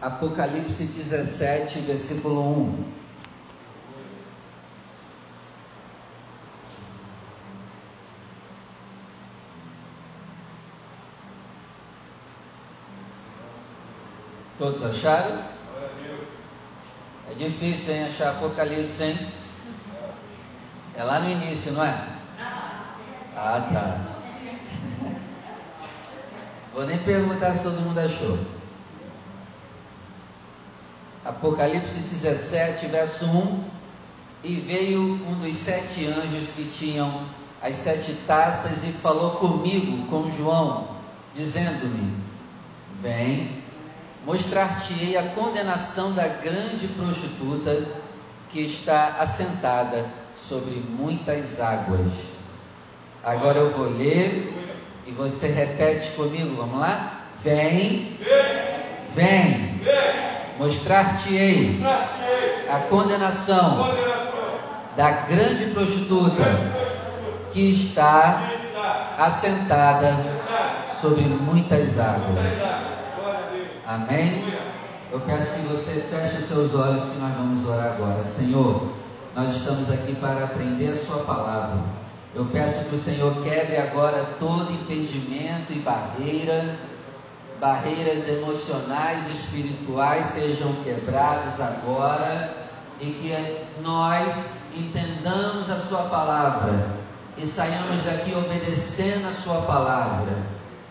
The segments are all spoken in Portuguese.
Apocalipse 17, versículo 1. Todos acharam? É difícil, hein, achar Apocalipse, hein? É lá no início, não é? Ah, tá. Vou nem perguntar se todo mundo achou. Apocalipse 17, verso 1. E veio um dos sete anjos que tinham as sete taças e falou comigo, com João, dizendo-me: Vem, mostrar-te-ei a condenação da grande prostituta que está assentada sobre muitas águas. Agora eu vou ler e você repete comigo, vamos lá? Vem, vem, mostrar-te-ei a condenação da grande prostituta que está assentada sobre muitas águas. Amém? Eu peço que você feche os seus olhos que nós vamos orar agora. Senhor, nós estamos aqui para aprender a Sua palavra. Eu peço que o Senhor quebre agora todo impedimento e barreira, barreiras emocionais e espirituais sejam quebradas agora e que nós entendamos a Sua palavra e saiamos daqui obedecendo a Sua palavra.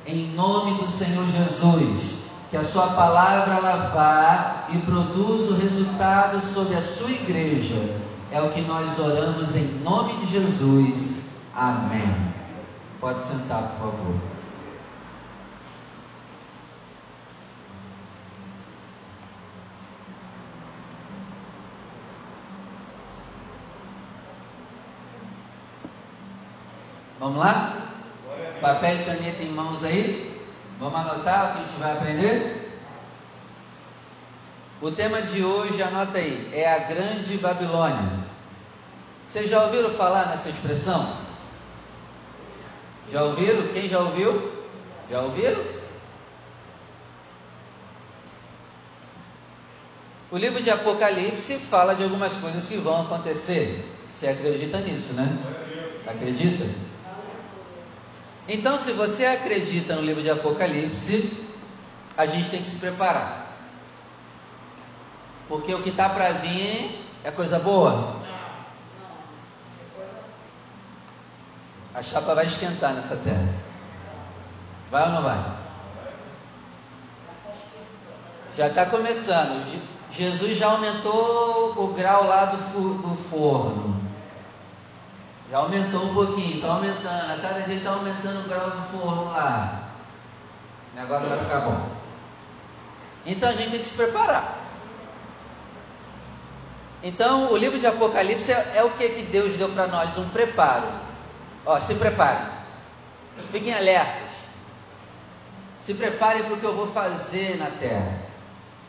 Em nome do Senhor Jesus, que a Sua palavra ela vá e produza o resultado sobre a Sua igreja é o que nós oramos em nome de Jesus. Amém. Pode sentar, por favor. Vamos lá? Papel e caneta em mãos aí? Vamos anotar o que a gente vai aprender? O tema de hoje, anota aí, é a Grande Babilônia. Vocês já ouviram falar nessa expressão? Já ouviram? Quem já ouviu? Já ouviram? O livro de Apocalipse fala de algumas coisas que vão acontecer. Você acredita nisso, né? Acredita? Então, se você acredita no livro de Apocalipse, a gente tem que se preparar. Porque o que está para vir é coisa boa. A chapa vai esquentar nessa terra. Vai ou não vai? Já está começando. Jesus já aumentou o grau lá do, do forno. Já aumentou um pouquinho, está aumentando. A cada dia está aumentando o grau do forno lá. O negócio vai ficar bom. Então a gente tem que se preparar. Então, o livro de Apocalipse é, é o que, que Deus deu para nós? Um preparo. Ó, se preparem. Fiquem alertas. Se preparem para o que eu vou fazer na terra.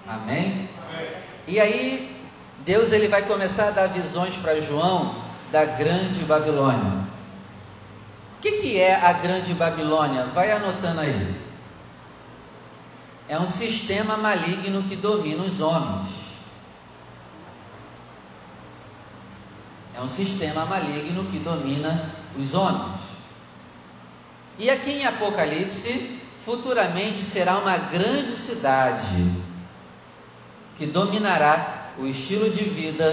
Amém? Amém? E aí, Deus ele vai começar a dar visões para João da grande Babilônia. O que, que é a grande Babilônia? Vai anotando aí. É um sistema maligno que domina os homens. É um sistema maligno que domina os homens. E aqui em Apocalipse, futuramente será uma grande cidade que dominará o estilo de vida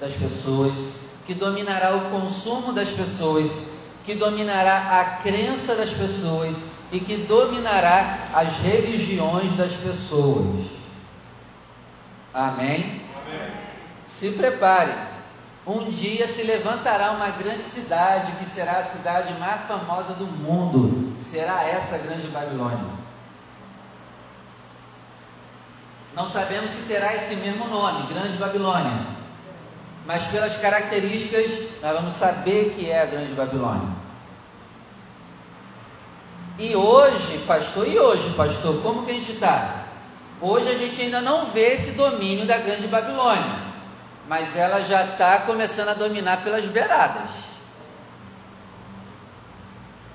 das pessoas, que dominará o consumo das pessoas, que dominará a crença das pessoas e que dominará as religiões das pessoas. Amém? Amém. Se prepare um dia se levantará uma grande cidade, que será a cidade mais famosa do mundo. Será essa grande Babilônia. Não sabemos se terá esse mesmo nome, Grande Babilônia. Mas pelas características, nós vamos saber que é a Grande Babilônia. E hoje, pastor, e hoje, pastor, como que a gente está? Hoje a gente ainda não vê esse domínio da Grande Babilônia mas ela já está começando a dominar pelas beiradas.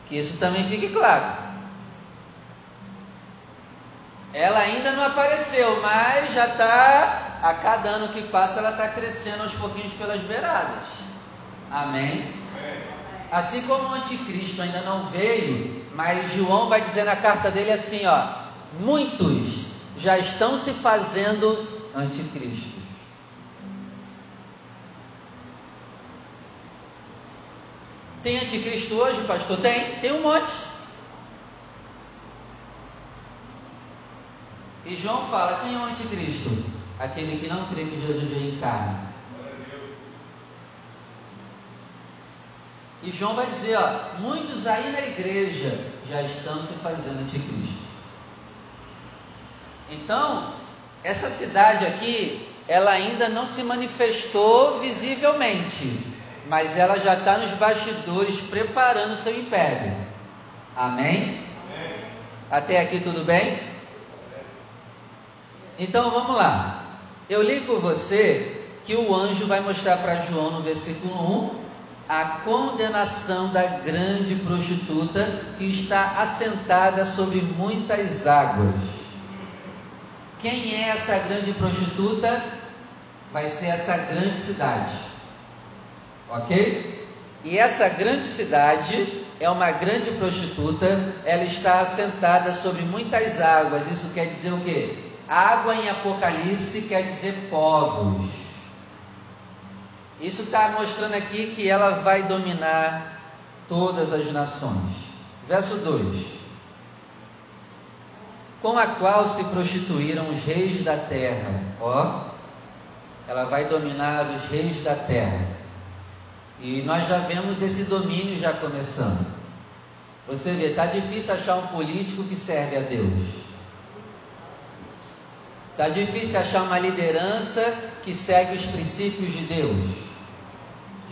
Que isso também fique claro. Ela ainda não apareceu, mas já está, a cada ano que passa, ela está crescendo aos pouquinhos pelas beiradas. Amém? Assim como o anticristo ainda não veio, mas João vai dizer na carta dele assim, ó, muitos já estão se fazendo anticristo. Tem anticristo hoje, pastor? Tem, tem um monte. E João fala: quem é o anticristo? Aquele que não crê que Jesus veio em carne. E João vai dizer: ó, muitos aí na igreja já estão se fazendo anticristo. Então, essa cidade aqui, ela ainda não se manifestou visivelmente mas ela já está nos bastidores preparando o seu império. Amém? Até aqui tudo bem? Então vamos lá. Eu li com você que o anjo vai mostrar para João no versículo 1 a condenação da grande prostituta que está assentada sobre muitas águas. Quem é essa grande prostituta? Vai ser essa grande cidade ok? E essa grande cidade é uma grande prostituta, ela está assentada sobre muitas águas. Isso quer dizer o quê? Água em Apocalipse quer dizer povos. Isso está mostrando aqui que ela vai dominar todas as nações. Verso 2: Com a qual se prostituíram os reis da terra. Ó, ela vai dominar os reis da terra. E nós já vemos esse domínio já começando. Você vê, está difícil achar um político que serve a Deus. Está difícil achar uma liderança que segue os princípios de Deus.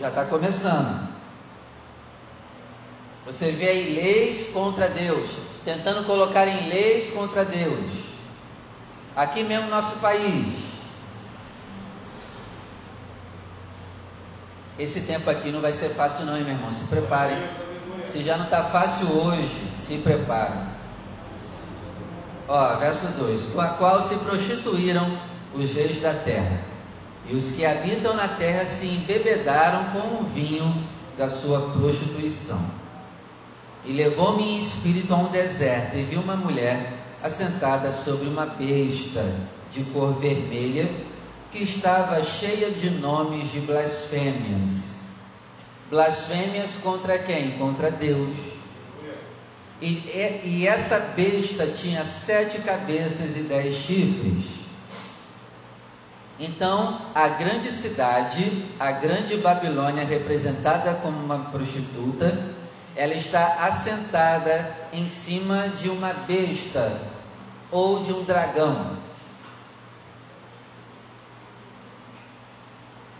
Já está começando. Você vê aí leis contra Deus, tentando colocar em leis contra Deus. Aqui mesmo no nosso país, Esse tempo aqui não vai ser fácil não, hein, meu irmão? Se preparem. Se já não está fácil hoje, se preparem. Ó, verso 2: Com a qual se prostituíram os reis da terra, e os que habitam na terra se embebedaram com o vinho da sua prostituição. E levou-me em espírito a um deserto, e vi uma mulher assentada sobre uma besta de cor vermelha que estava cheia de nomes de blasfêmias. Blasfêmias contra quem? Contra Deus. E, e, essa besta tinha sete cabeças e dez chifres. Então, a grande cidade, a grande Babilônia, representada como uma prostituta, ela está assentada em cima de uma besta ou de um dragão.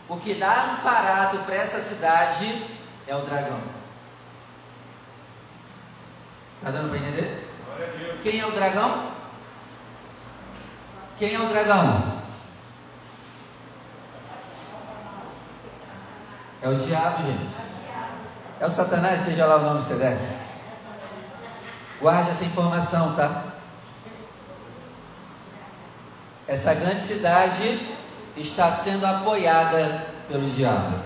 O que dá um parado para essa cidade é o dragão. Está dando para entender? Quem é o dragão? Quem é o dragão? É o diabo, gente. É o Satanás, seja lá o nome que você der. Guarde essa informação, tá? Essa grande cidade está sendo apoiada pelo diabo.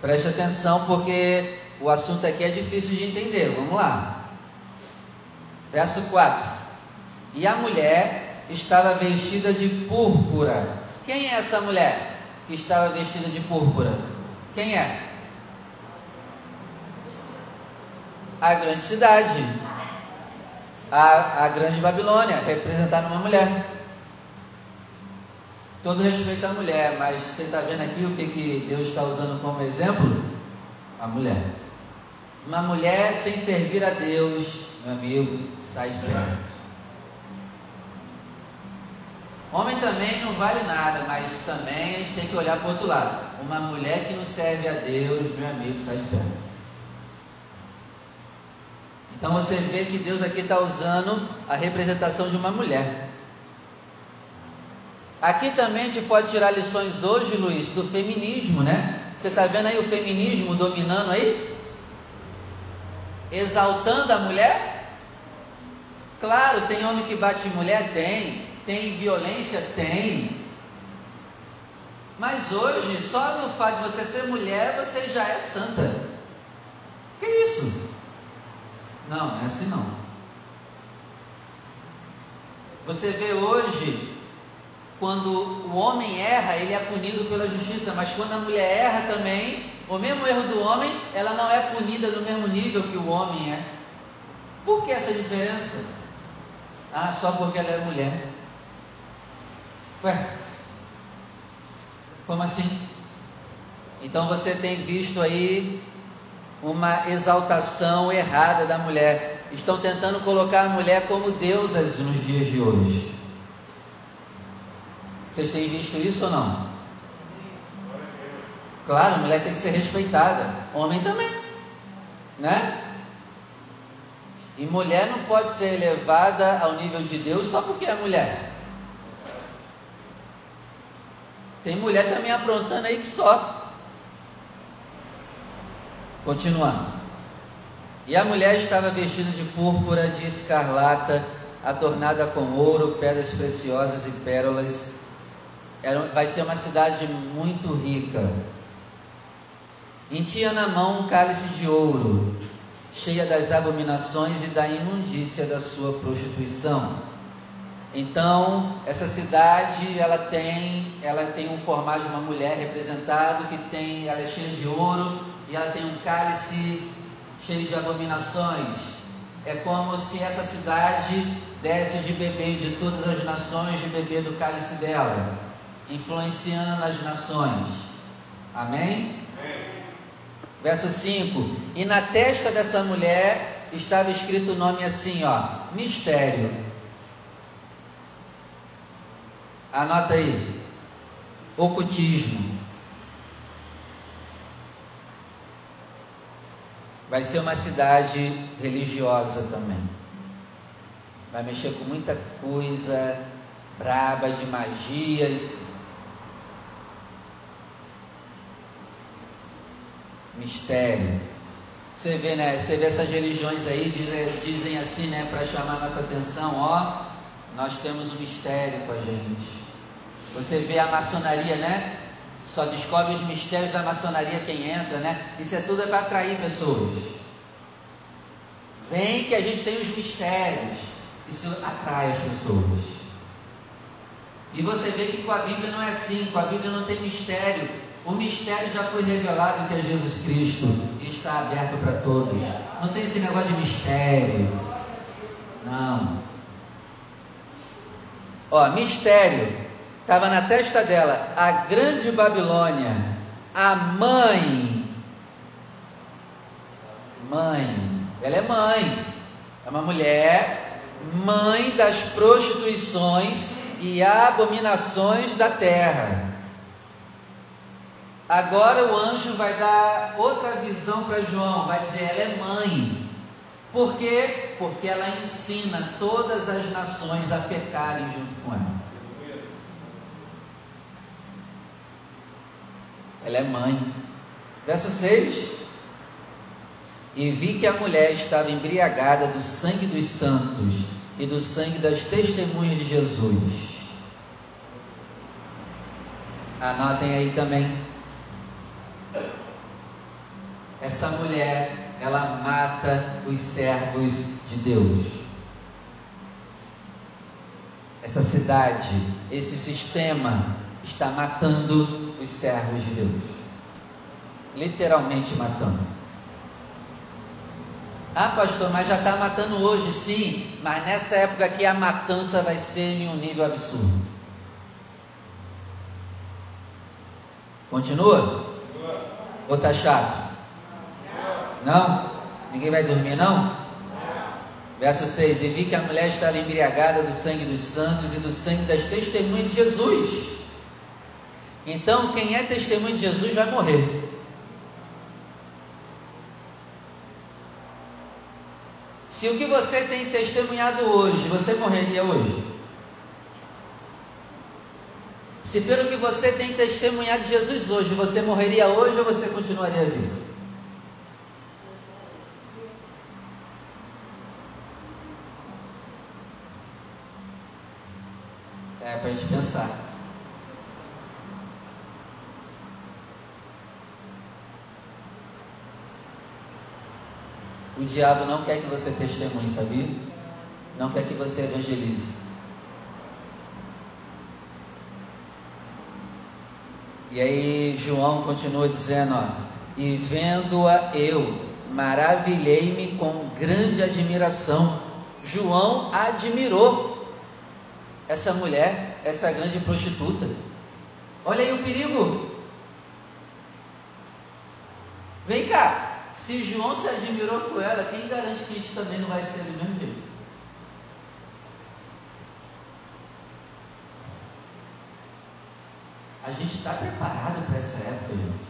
Preste atenção porque o assunto aqui é difícil de entender. Vamos lá. Verso 4. E a mulher estava vestida de púrpura. Quem é essa mulher que estava vestida de púrpura? Quem é? A grande cidade. A, a grande Babilônia, representada numa mulher. Todo respeito à mulher, mas você está vendo aqui o que, que Deus está usando como exemplo? A mulher. Uma mulher sem servir a Deus, meu amigo, sai de perto. Homem também não vale nada, mas também a gente tem que olhar para o outro lado. Uma mulher que não serve a Deus, meu amigo, sai de perto. Então você vê que Deus aqui está usando a representação de uma mulher. Aqui também a gente pode tirar lições hoje, Luiz, do feminismo, né? Você está vendo aí o feminismo dominando aí? Exaltando a mulher? Claro, tem homem que bate mulher? Tem. Tem violência? Tem. Mas hoje, só no fato de você ser mulher, você já é santa. Que isso? Não, não é assim não. Você vê hoje, quando o homem erra, ele é punido pela justiça, mas quando a mulher erra também, o mesmo erro do homem, ela não é punida no mesmo nível que o homem é. Por que essa diferença? Ah, só porque ela é mulher. Ué, como assim? Então você tem visto aí uma exaltação errada da mulher. Estão tentando colocar a mulher como deusas nos dias de hoje. Vocês têm visto isso ou não? Claro, a mulher tem que ser respeitada. Homem também. Né? E mulher não pode ser elevada ao nível de Deus só porque é mulher. Tem mulher também aprontando aí que só. Continuando. E a mulher estava vestida de púrpura, de escarlata, adornada com ouro, pedras preciosas e pérolas. Era, vai ser uma cidade muito rica. E tinha na mão um cálice de ouro, cheia das abominações e da imundícia da sua prostituição. Então, essa cidade, ela tem, ela tem um formato de uma mulher representado que tem, ela é cheia de ouro, e ela tem um cálice cheio de abominações. É como se essa cidade desse de beber de todas as nações, de beber do cálice dela, influenciando as nações. Amém? Amém? Verso 5: E na testa dessa mulher estava escrito o nome assim, ó, mistério. Anota aí. Ocultismo. Vai ser uma cidade religiosa também. Vai mexer com muita coisa braba de magias. Mistério. Você vê, né? Você vê essas religiões aí, dizem, dizem assim, né? Para chamar nossa atenção, ó, nós temos um mistério com a gente. Você vê a maçonaria, né? Só descobre os mistérios da maçonaria quem entra, né? Isso é tudo é para atrair pessoas. Vem que a gente tem os mistérios. Isso atrai as pessoas. E você vê que com a Bíblia não é assim, com a Bíblia não tem mistério. O mistério já foi revelado que é Jesus Cristo e está aberto para todos. Não tem esse negócio de mistério. Não. Ó, mistério estava na testa dela a grande Babilônia, a mãe. Mãe, ela é mãe, é uma mulher, mãe das prostituições e abominações da terra. Agora o anjo vai dar outra visão para João, vai dizer: ela é mãe. Por quê? Porque ela ensina todas as nações a pecarem junto com ela. ela é mãe. Verso 6: E vi que a mulher estava embriagada do sangue dos santos e do sangue das testemunhas de Jesus. Anotem aí também. Essa mulher, ela mata os servos de Deus. Essa cidade, esse sistema está matando os servos de Deus. Literalmente matando. Ah, pastor, mas já está matando hoje, sim, mas nessa época aqui a matança vai ser em um nível absurdo. Continua? Ou está chato? Não? Ninguém vai dormir, não? Verso 6: E vi que a mulher estava embriagada do sangue dos santos e do sangue das testemunhas de Jesus. Então, quem é testemunho de Jesus vai morrer. Se o que você tem testemunhado hoje, você morreria hoje? Se pelo que você tem testemunhado de Jesus hoje, você morreria hoje ou você continuaria vivo? É para a gente pensar. O diabo não quer que você testemunhe, sabia? Não quer que você evangelize. E aí João continua dizendo, ó, e vendo-a eu, maravilhei-me com grande admiração. João admirou essa mulher, essa grande prostituta. Olha aí o perigo. Vem cá, se João se admirou com ela, quem garante que a gente também não vai ser do mesmo jeito? A gente está preparado para essa época, gente.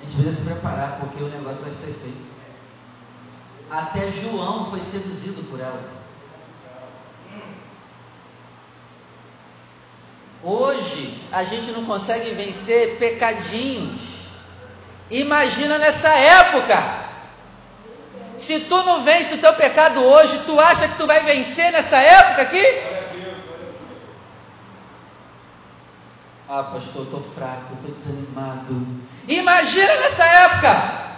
A gente precisa se preparar porque o negócio vai ser feito. Até João foi seduzido por ela. Hoje a gente não consegue vencer pecadinhos. Imagina nessa época. Se tu não vence o teu pecado hoje, tu acha que tu vai vencer nessa época aqui? Ah, pastor, estou fraco, estou desanimado. Imagina nessa época.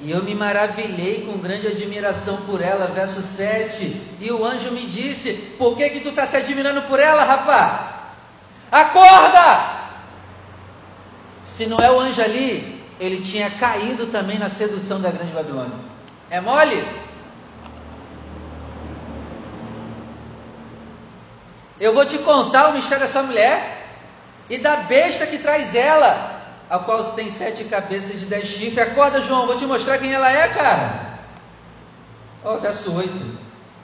E eu me maravilhei com grande admiração por ela, verso 7. E o anjo me disse: Por que que tu está se admirando por ela, rapaz? Acorda! Se não é o anjo ali, ele tinha caído também na sedução da grande Babilônia. É mole? Eu vou te contar o mistério dessa mulher e da besta que traz ela, a qual tem sete cabeças de dez chifres. Acorda, João, vou te mostrar quem ela é, cara. Ó, oh, verso 8.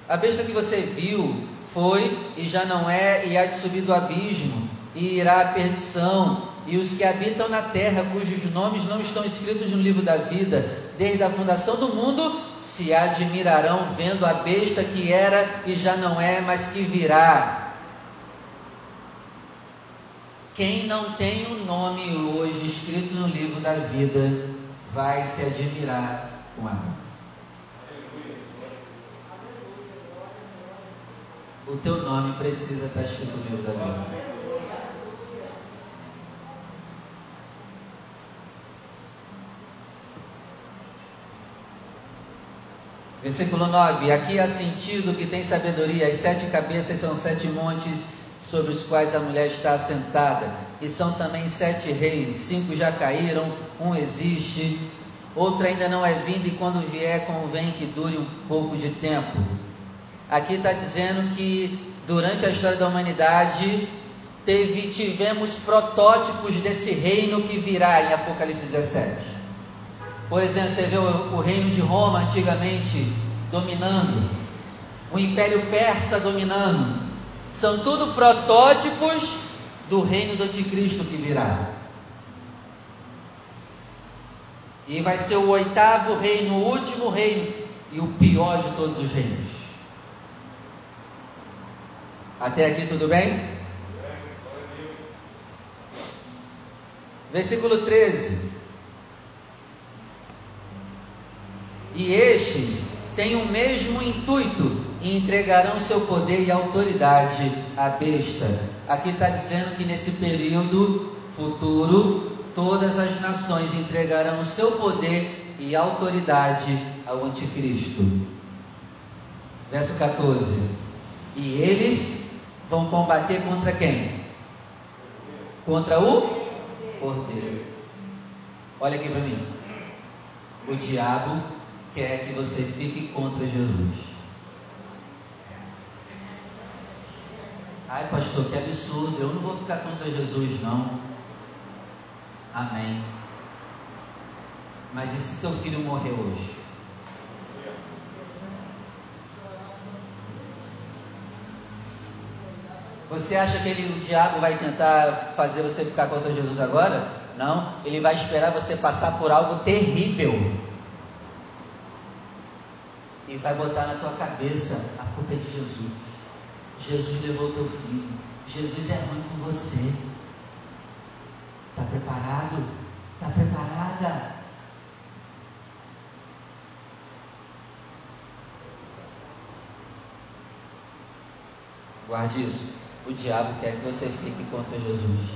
A besta que você viu foi e já não é, e há de subir do abismo, e irá à perdição e os que habitam na terra, cujos nomes não estão escritos no livro da vida, desde a fundação do mundo, se admirarão vendo a besta que era e já não é, mas que virá. Quem não tem o nome hoje escrito no livro da vida, vai se admirar com a O teu nome precisa estar escrito no livro da vida. Versículo 9: Aqui há sentido que tem sabedoria, as sete cabeças são sete montes sobre os quais a mulher está assentada, e são também sete reis, cinco já caíram, um existe, outro ainda não é vindo, e quando vier, convém que dure um pouco de tempo. Aqui está dizendo que durante a história da humanidade teve, tivemos protótipos desse reino que virá em Apocalipse 17. Por exemplo, você vê o, o reino de Roma antigamente dominando, o Império Persa dominando. São tudo protótipos do reino do anticristo que virá. E vai ser o oitavo reino, o último reino e o pior de todos os reinos. Até aqui tudo bem? Versículo 13. E estes têm o mesmo intuito e entregarão seu poder e autoridade à besta. Aqui está dizendo que nesse período futuro, todas as nações entregarão seu poder e autoridade ao anticristo. Verso 14. E eles vão combater contra quem? Contra o cordeiro. Olha aqui para mim. O diabo quer que você fique contra Jesus. Ai, pastor, que absurdo. Eu não vou ficar contra Jesus, não. Amém. Mas e se teu filho morrer hoje? Você acha que ele, o diabo vai tentar fazer você ficar contra Jesus agora? Não, ele vai esperar você passar por algo terrível e vai botar na tua cabeça a culpa é de Jesus. Jesus levou teu filho. Jesus é ruim com você. Está preparado? Está preparada? Guarde isso. O diabo quer que você fique contra Jesus.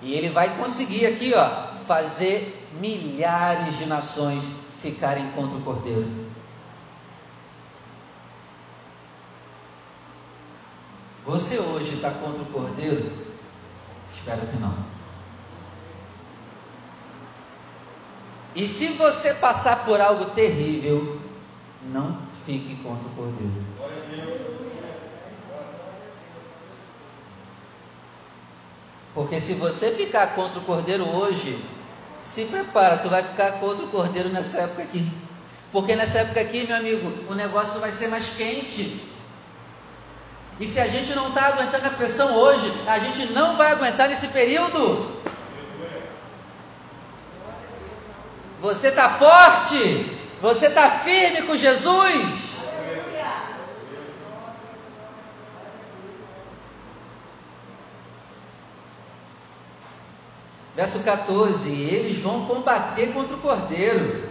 E ele vai conseguir aqui, ó, fazer milhares de nações ficarem contra o Cordeiro. Você hoje está contra o Cordeiro? Espero que não. E se você passar por algo terrível, não fique contra o Cordeiro. Porque se você ficar contra o Cordeiro hoje, se prepara, tu vai ficar contra o Cordeiro nessa época aqui. Porque nessa época aqui, meu amigo, o negócio vai ser mais quente. E se a gente não está aguentando a pressão hoje, a gente não vai aguentar nesse período. Você está forte, você está firme com Jesus. Verso 14: Eles vão combater contra o cordeiro,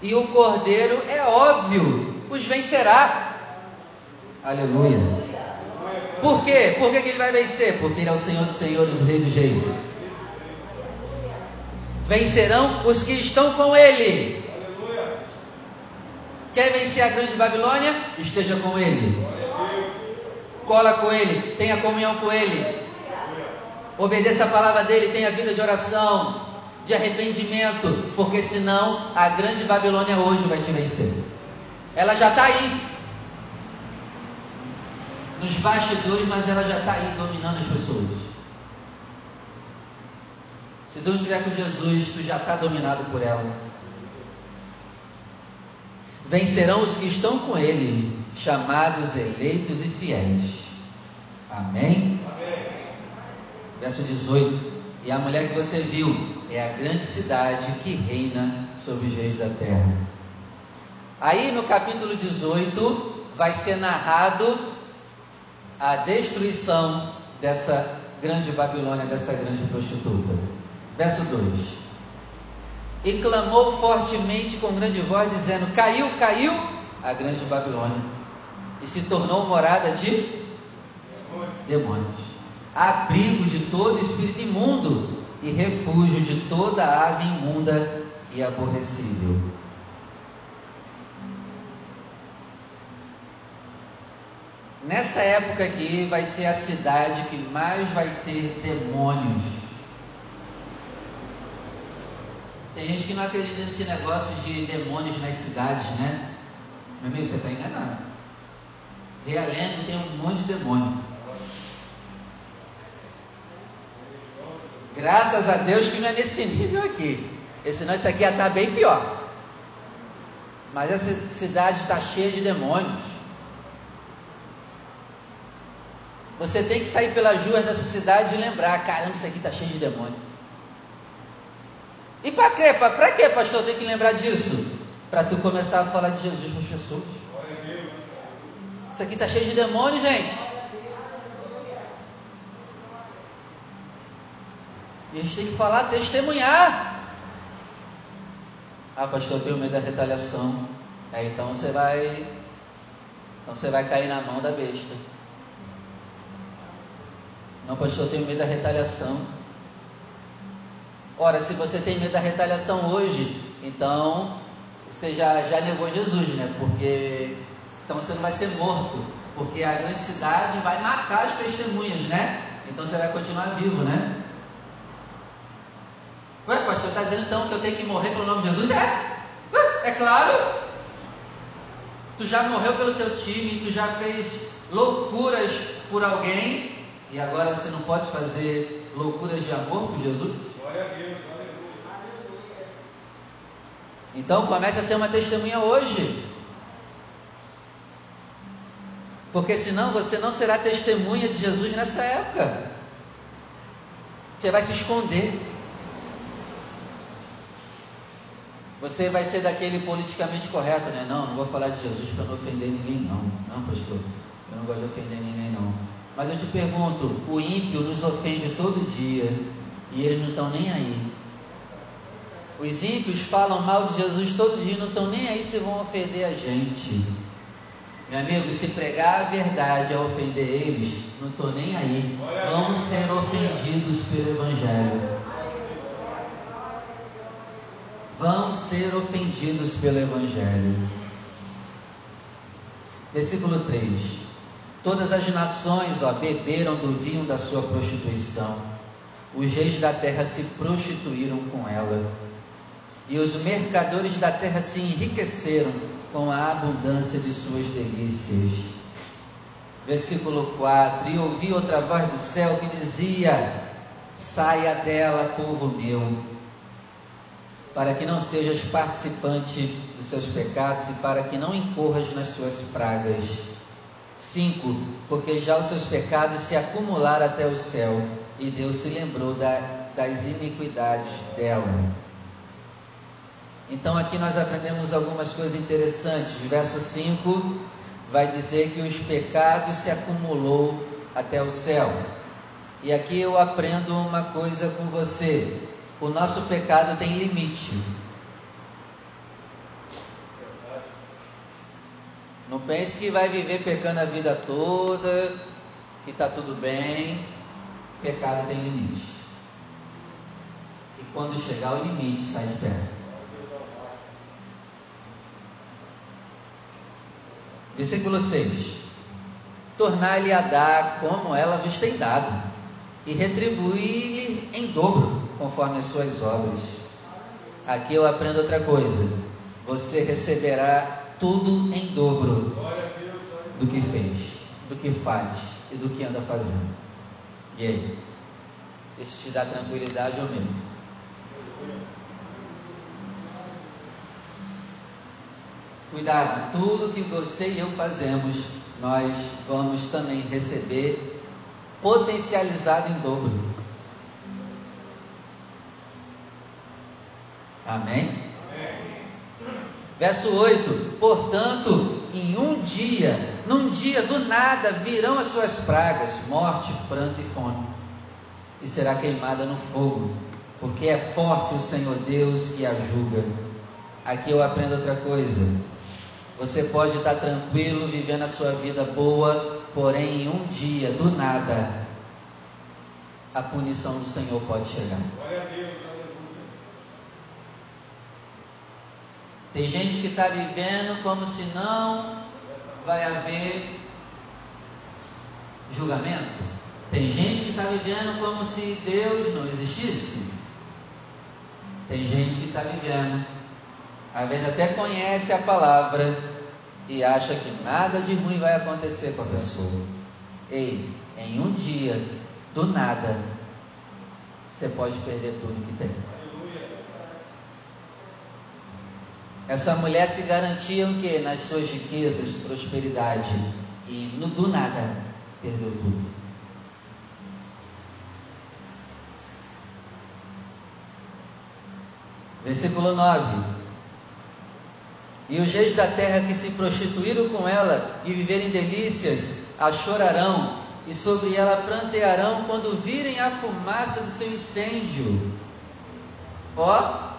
e o cordeiro é óbvio, os vencerá. Aleluia. Por quê? Por que, que ele vai vencer? Porque ele é o Senhor dos Senhores, o Rei dos Reis. Vencerão os que estão com ele. Quer vencer a grande Babilônia? Esteja com ele. Cola com ele, tenha comunhão com ele, Obedeça a palavra dele, tenha vida de oração, de arrependimento, porque senão a grande Babilônia hoje vai te vencer. Ela já está aí, nos bastidores, mas ela já está aí dominando as pessoas. Se tu não estiver com Jesus, tu já está dominado por ela. Vencerão os que estão com ele, chamados, eleitos e fiéis. Amém? Verso 18. E a mulher que você viu é a grande cidade que reina sobre os reis da terra. Aí no capítulo 18 vai ser narrado a destruição dessa grande Babilônia, dessa grande prostituta. Verso 2: E clamou fortemente com grande voz, dizendo: Caiu, caiu a grande Babilônia, e se tornou morada de demônios abrigo de todo espírito imundo e refúgio de toda ave imunda e aborrecível. Nessa época aqui vai ser a cidade que mais vai ter demônios. Tem gente que não acredita nesse negócio de demônios nas cidades, né? Meu amigo, você está enganado. Realengo tem um monte de demônio. Graças a Deus que não é nesse nível aqui. Senão isso aqui ia estar bem pior. Mas essa cidade está cheia de demônios. Você tem que sair pelas ruas dessa cidade e lembrar: caramba, isso aqui está cheio de demônios. E para quê? Para quê, pastor? Tem que lembrar disso? Para tu começar a falar de Jesus para as pessoas. Isso aqui está cheio de demônios, gente. E a gente tem que falar, testemunhar. Ah, pastor, eu tenho medo da retaliação. É, então você vai. Então você vai cair na mão da besta. Não, pastor, eu tenho medo da retaliação. Ora, se você tem medo da retaliação hoje, então você já, já negou Jesus, né? Porque então você não vai ser morto. Porque a grande cidade vai matar as testemunhas, né? Então você vai continuar vivo, né? Ué, pastor, está dizendo então que eu tenho que morrer pelo nome de Jesus? É, é claro. Tu já morreu pelo teu time, tu já fez loucuras por alguém e agora você não pode fazer loucuras de amor por Jesus? Glória a Deus, Então comece a ser uma testemunha hoje. Porque senão você não será testemunha de Jesus nessa época. Você vai se esconder. Você vai ser daquele politicamente correto, né? Não, não vou falar de Jesus para não ofender ninguém, não. Não, pastor, eu não gosto de ofender ninguém, não. Mas eu te pergunto: o ímpio nos ofende todo dia e eles não estão nem aí. Os ímpios falam mal de Jesus todo dia não estão nem aí se vão ofender a gente. Meu amigo, se pregar a verdade a ofender eles, não estou nem aí. Vamos ser ofendidos pelo Evangelho. Vão ser ofendidos pelo Evangelho. Versículo 3: Todas as nações ó, beberam do vinho da sua prostituição, os reis da terra se prostituíram com ela, e os mercadores da terra se enriqueceram com a abundância de suas delícias. Versículo 4: E ouvi outra voz do céu que dizia: Saia dela, povo meu, para que não sejas participante dos seus pecados e para que não incorras nas suas pragas. 5. Porque já os seus pecados se acumularam até o céu, e Deus se lembrou da, das iniquidades dela. Então aqui nós aprendemos algumas coisas interessantes. Verso 5 vai dizer que os pecados se acumulou até o céu. E aqui eu aprendo uma coisa com você. O nosso pecado tem limite. Não pense que vai viver pecando a vida toda, que está tudo bem. Pecado tem limite. E quando chegar o limite, sai de perto. Versículo 6: Tornar-lhe a dar como ela vos tem dado, e retribuir-lhe em dobro, conforme as suas obras. Aqui eu aprendo outra coisa: você receberá tudo em dobro do que fez, do que faz e do que anda fazendo. E aí? Isso te dá tranquilidade ou medo? Cuidado, tudo que você e eu fazemos, nós vamos também receber potencializado em dobro. Amém? Verso 8: Portanto, em um dia, num dia do nada, virão as suas pragas, morte, pranto e fome, e será queimada no fogo, porque é forte o Senhor Deus que a julga. Aqui eu aprendo outra coisa. Você pode estar tranquilo, vivendo a sua vida boa, porém em um dia, do nada, a punição do Senhor pode chegar. Tem gente que está vivendo como se não vai haver julgamento. Tem gente que está vivendo como se Deus não existisse. Tem gente que está vivendo, às vezes até conhece a palavra, e acha que nada de ruim vai acontecer com a pessoa. Ei, em um dia, do nada, você pode perder tudo que tem. Essa mulher se garantia o que? Nas suas riquezas, prosperidade. E no, do nada perdeu tudo. Versículo 9. E os reis da terra que se prostituíram com ela e viverem delícias, a chorarão, e sobre ela prantearão quando virem a fumaça do seu incêndio. Ó,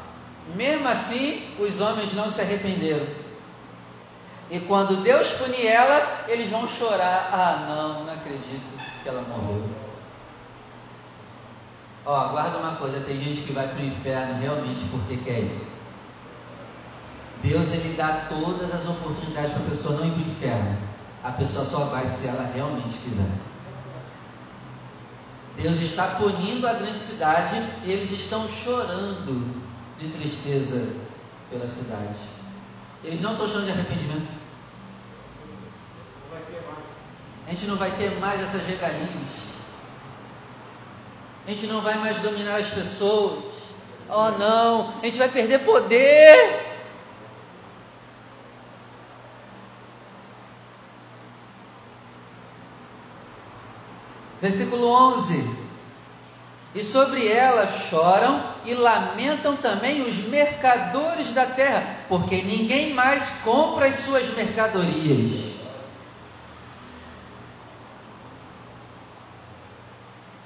mesmo assim, os homens não se arrependeram. E quando Deus punir ela, eles vão chorar. Ah, não, não acredito que ela morreu. Ó, guarda uma coisa: tem gente que vai para o inferno realmente porque quer ir. Deus ele dá todas as oportunidades para a pessoa não ir para o inferno. A pessoa só vai se ela realmente quiser. Deus está punindo a grande cidade e eles estão chorando de tristeza pela cidade. Eles não estão chorando de arrependimento. A gente não vai ter mais essas regalias. A gente não vai mais dominar as pessoas. Oh não, a gente vai perder poder. Versículo 11: E sobre ela choram e lamentam também os mercadores da terra, porque ninguém mais compra as suas mercadorias.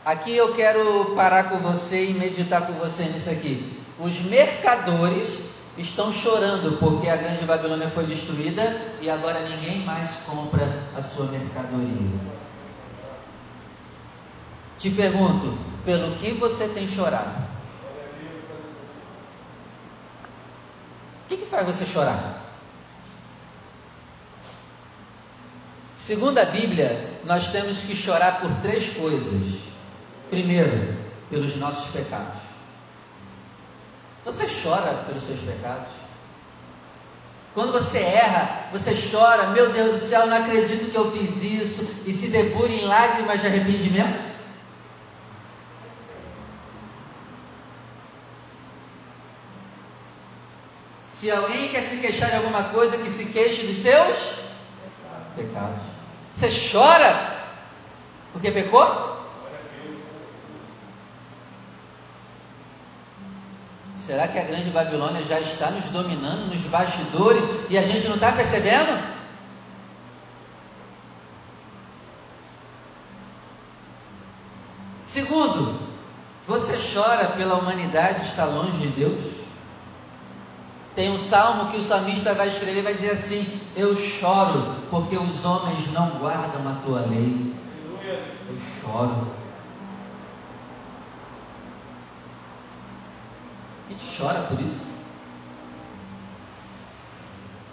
Aqui eu quero parar com você e meditar com você nisso aqui. Os mercadores estão chorando porque a grande Babilônia foi destruída e agora ninguém mais compra a sua mercadoria. Te pergunto, pelo que você tem chorado? O que, que faz você chorar? Segundo a Bíblia, nós temos que chorar por três coisas. Primeiro, pelos nossos pecados. Você chora pelos seus pecados? Quando você erra, você chora, meu Deus do céu, não acredito que eu fiz isso, e se debulha em lágrimas de arrependimento? Se alguém quer se queixar de alguma coisa, que se queixe dos seus pecados. Você chora porque pecou? Será que a grande Babilônia já está nos dominando nos bastidores e a gente não está percebendo? Segundo, você chora pela humanidade estar longe de Deus? Tem um salmo que o salmista vai escrever, vai dizer assim: Eu choro porque os homens não guardam a tua lei. Eu choro. A gente chora por isso.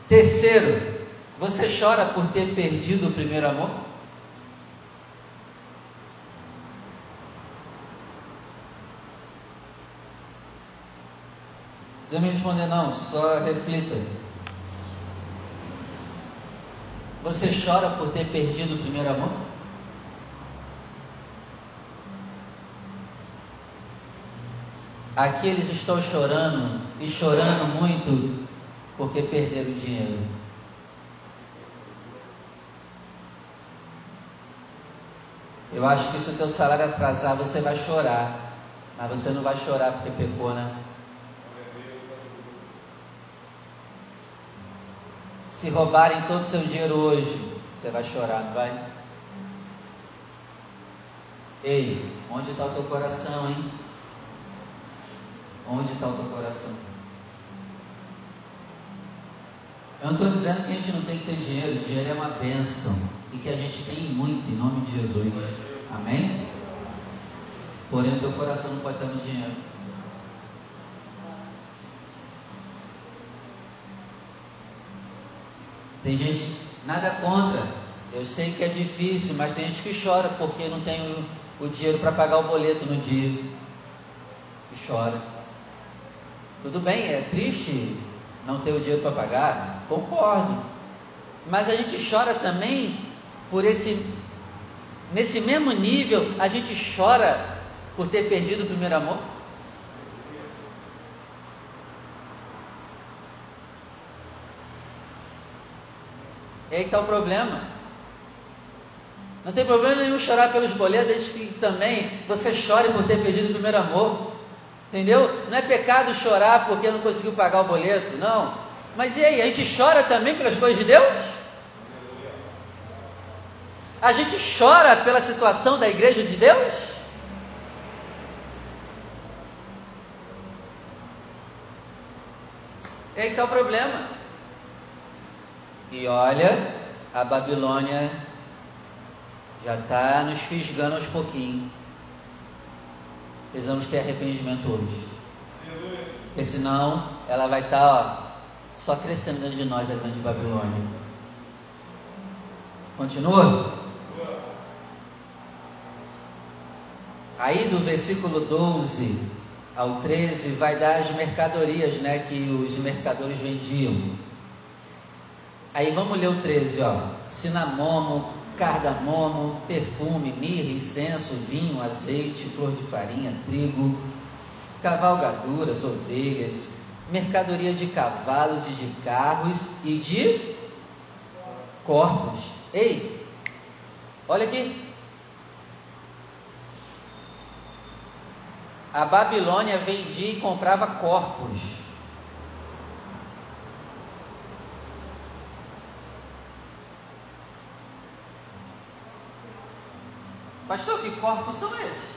Terceiro, você chora por ter perdido o primeiro amor? Você me responder não, só reflita. Você chora por ter perdido o primeiro amor? Aqui eles estão chorando e chorando muito porque perderam o dinheiro. Eu acho que se o teu salário atrasar, você vai chorar. Mas você não vai chorar porque pecou, né? Se roubarem todo o seu dinheiro hoje, você vai chorar, não vai? Ei, onde está o teu coração, hein? Onde está o teu coração? Eu não estou dizendo que a gente não tem que ter dinheiro, dinheiro é uma bênção e que a gente tem muito em nome de Jesus. Amém? Porém, o teu coração não pode estar no dinheiro. Tem gente, nada contra. Eu sei que é difícil, mas tem gente que chora porque não tem o, o dinheiro para pagar o boleto no dia. E chora. Tudo bem, é triste não ter o dinheiro para pagar, concordo. Mas a gente chora também por esse nesse mesmo nível, a gente chora por ter perdido o primeiro amor. É aí que está o problema. Não tem problema nenhum chorar pelos boletos, desde que também você chore por ter perdido o primeiro amor. Entendeu? Não é pecado chorar porque não conseguiu pagar o boleto, não. Mas e aí, a gente chora também pelas coisas de Deus? A gente chora pela situação da igreja de Deus? É aí está o problema. E olha, a Babilônia já está nos fisgando aos pouquinhos. Precisamos ter arrependimento hoje. Porque senão ela vai estar tá, só crescendo dentro de nós, a grande Babilônia. Continua? Aí do versículo 12 ao 13 vai dar as mercadorias né, que os mercadores vendiam. Aí vamos ler o 13, ó. Cinamomo, cardamomo, perfume, mirra, incenso, vinho, azeite, flor de farinha, trigo, cavalgaduras, ovelhas, mercadoria de cavalos e de carros e de corpos. Ei, olha aqui. A Babilônia vendia e comprava corpos. Pastor, que corpos são esses?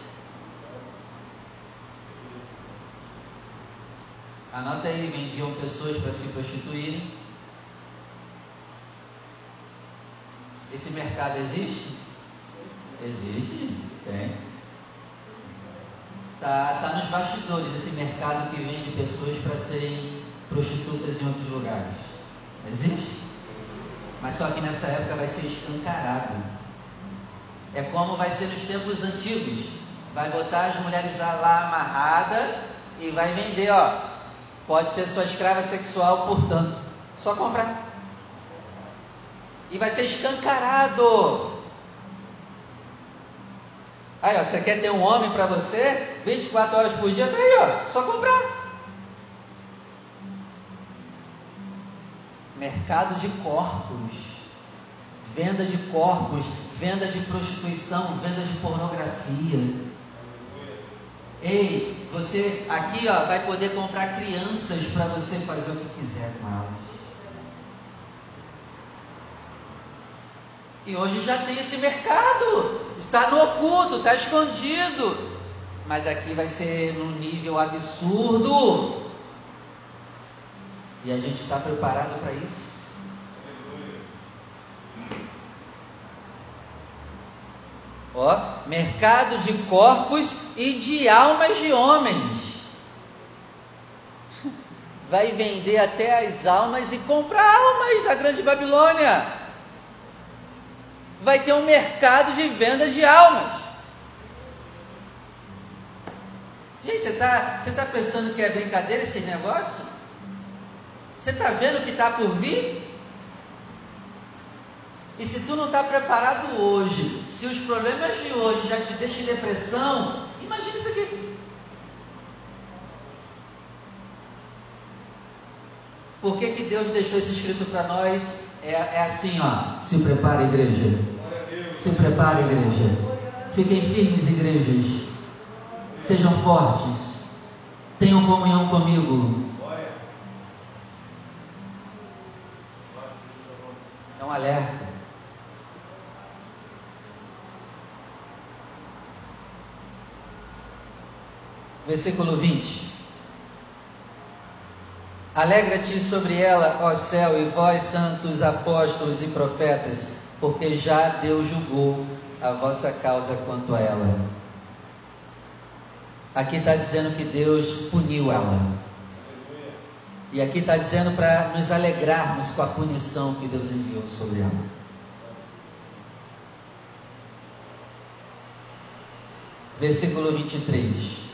Anota aí, vendiam pessoas para se prostituírem. Esse mercado existe? Existe, tem. Tá, tá nos bastidores esse mercado que vende pessoas para serem prostitutas em outros lugares. Existe? Mas só que nessa época vai ser escancarado. É como vai ser nos tempos antigos. Vai botar as mulheres lá amarradas e vai vender, ó. Pode ser sua escrava sexual, portanto. Só comprar. E vai ser escancarado. Aí, ó, você quer ter um homem para você? 24 horas por dia, tá aí, ó. Só comprar. mercado de corpos, venda de corpos, venda de prostituição, venda de pornografia. Ei, você aqui ó, vai poder comprar crianças para você fazer o que quiser com elas. E hoje já tem esse mercado, está no oculto, está escondido. Mas aqui vai ser num nível absurdo. E a gente está preparado para isso? Ó, mercado de corpos e de almas de homens. Vai vender até as almas e comprar almas da grande Babilônia. Vai ter um mercado de venda de almas. Gente, você está você tá pensando que é brincadeira esse negócio? Você está vendo o que está por vir? E se tu não está preparado hoje, se os problemas de hoje já te deixam em depressão, imagina isso aqui. Por que, que Deus deixou isso escrito para nós? É, é assim, ó. Se prepara, igreja. Se prepara, igreja. Fiquem firmes, igrejas. Sejam fortes. Tenham comunhão comigo. um alerta. Versículo 20. Alegra-te sobre ela, ó céu, e vós, santos apóstolos e profetas, porque já Deus julgou a vossa causa quanto a ela. Aqui está dizendo que Deus puniu ela. E aqui está dizendo para nos alegrarmos com a punição que Deus enviou sobre ela. Versículo 23.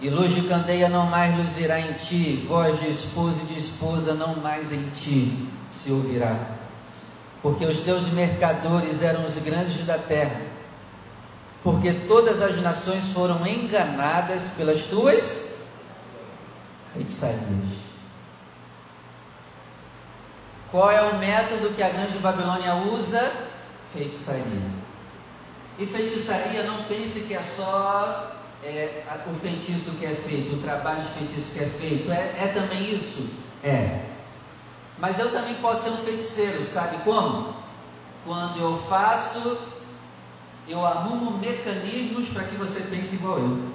E luz de candeia não mais luzirá em ti, voz de esposo e de esposa não mais em ti se ouvirá. Porque os teus mercadores eram os grandes da terra. Porque todas as nações foram enganadas pelas tuas feitiçarias. Qual é o método que a grande Babilônia usa? Feitiçaria. E feitiçaria, não pense que é só é, o feitiço que é feito, o trabalho de feitiço que é feito. É, é também isso? É. Mas eu também posso ser um feiticeiro, sabe como? Quando eu faço, eu arrumo mecanismos para que você pense igual eu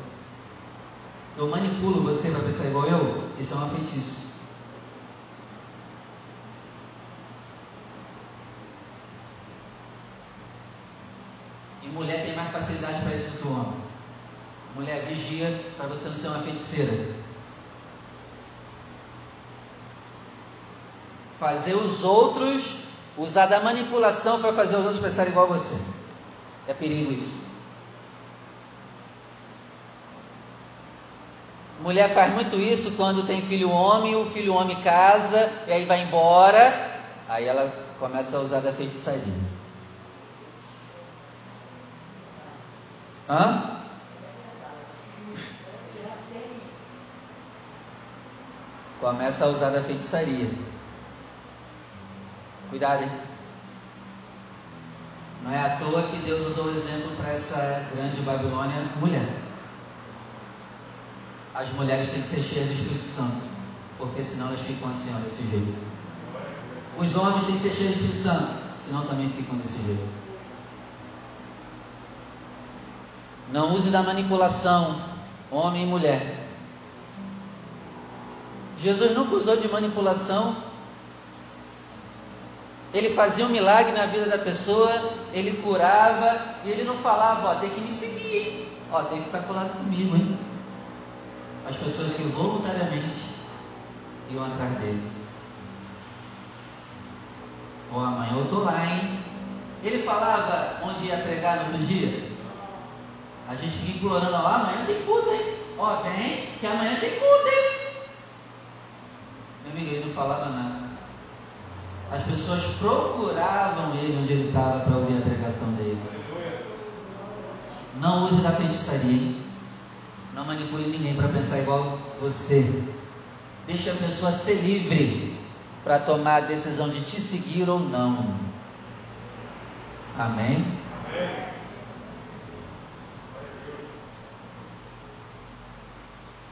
eu manipulo você para pensar igual eu, isso é uma feitiço. E mulher tem mais facilidade para isso do que o homem. Mulher vigia para você não ser uma feiticeira. Fazer os outros, usar da manipulação para fazer os outros pensarem igual a você. É perigo isso. Mulher faz muito isso quando tem filho homem, o filho homem casa e aí vai embora, aí ela começa a usar da feitiçaria. Hã? Começa a usar da feitiçaria. Cuidado, hein? Não é à toa que Deus usou o exemplo para essa grande Babilônia mulher as mulheres têm que ser cheias do Espírito Santo, porque senão elas ficam assim, ó, desse jeito. Os homens têm que ser cheios do Espírito Santo, senão também ficam desse jeito. Não use da manipulação, homem e mulher. Jesus nunca usou de manipulação. Ele fazia um milagre na vida da pessoa, ele curava e ele não falava, ó, tem que me seguir, hein? Ó, tem que ficar colado comigo, hein? As pessoas que voluntariamente iam atrás dele. Ó, amanhã eu tô lá, hein? Ele falava onde ia pregar no outro dia. A gente fica implorando, ó, amanhã tem culto, hein? Ó, vem, que amanhã tem culto, hein? Meu ele não falava nada. As pessoas procuravam ele onde ele estava para ouvir a pregação dele. Não use da feitiçaria, hein? Não manipule ninguém para pensar igual você. Deixe a pessoa ser livre para tomar a decisão de te seguir ou não. Amém? Amém.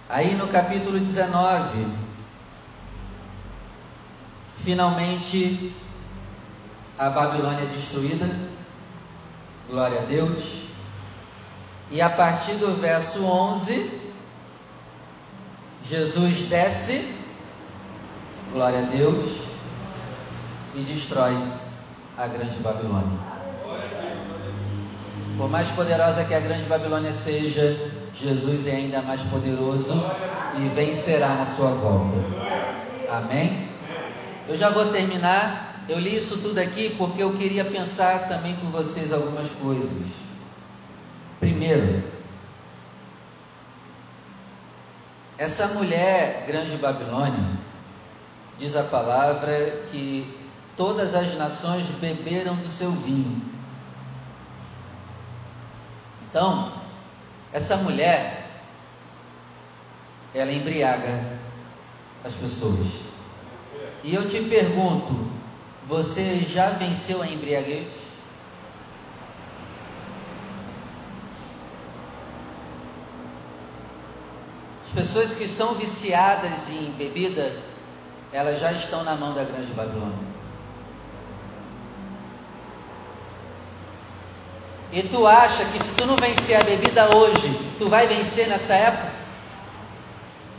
Aí no capítulo 19, finalmente a Babilônia é destruída, glória a Deus. E a partir do verso 11, Jesus desce, glória a Deus, e destrói a grande Babilônia. Por mais poderosa que a grande Babilônia seja, Jesus é ainda mais poderoso e vencerá na sua volta. Amém? Eu já vou terminar. Eu li isso tudo aqui porque eu queria pensar também com vocês algumas coisas. Primeiro, essa mulher grande Babilônia, diz a palavra que todas as nações beberam do seu vinho. Então, essa mulher, ela embriaga as pessoas. E eu te pergunto, você já venceu a embriaguez? As pessoas que são viciadas em bebida, elas já estão na mão da grande Babilônia. E tu acha que se tu não vencer a bebida hoje, tu vai vencer nessa época?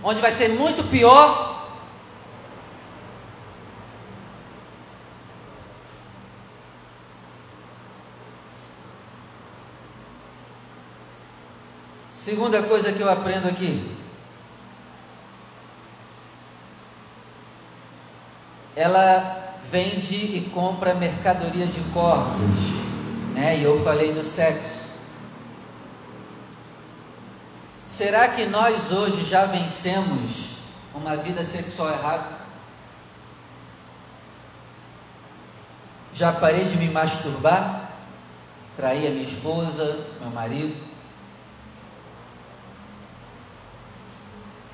Onde vai ser muito pior? Segunda coisa que eu aprendo aqui. Ela vende e compra mercadoria de corpos né? E eu falei do sexo. Será que nós hoje já vencemos uma vida sexual errada? Já parei de me masturbar? Trair a minha esposa, meu marido?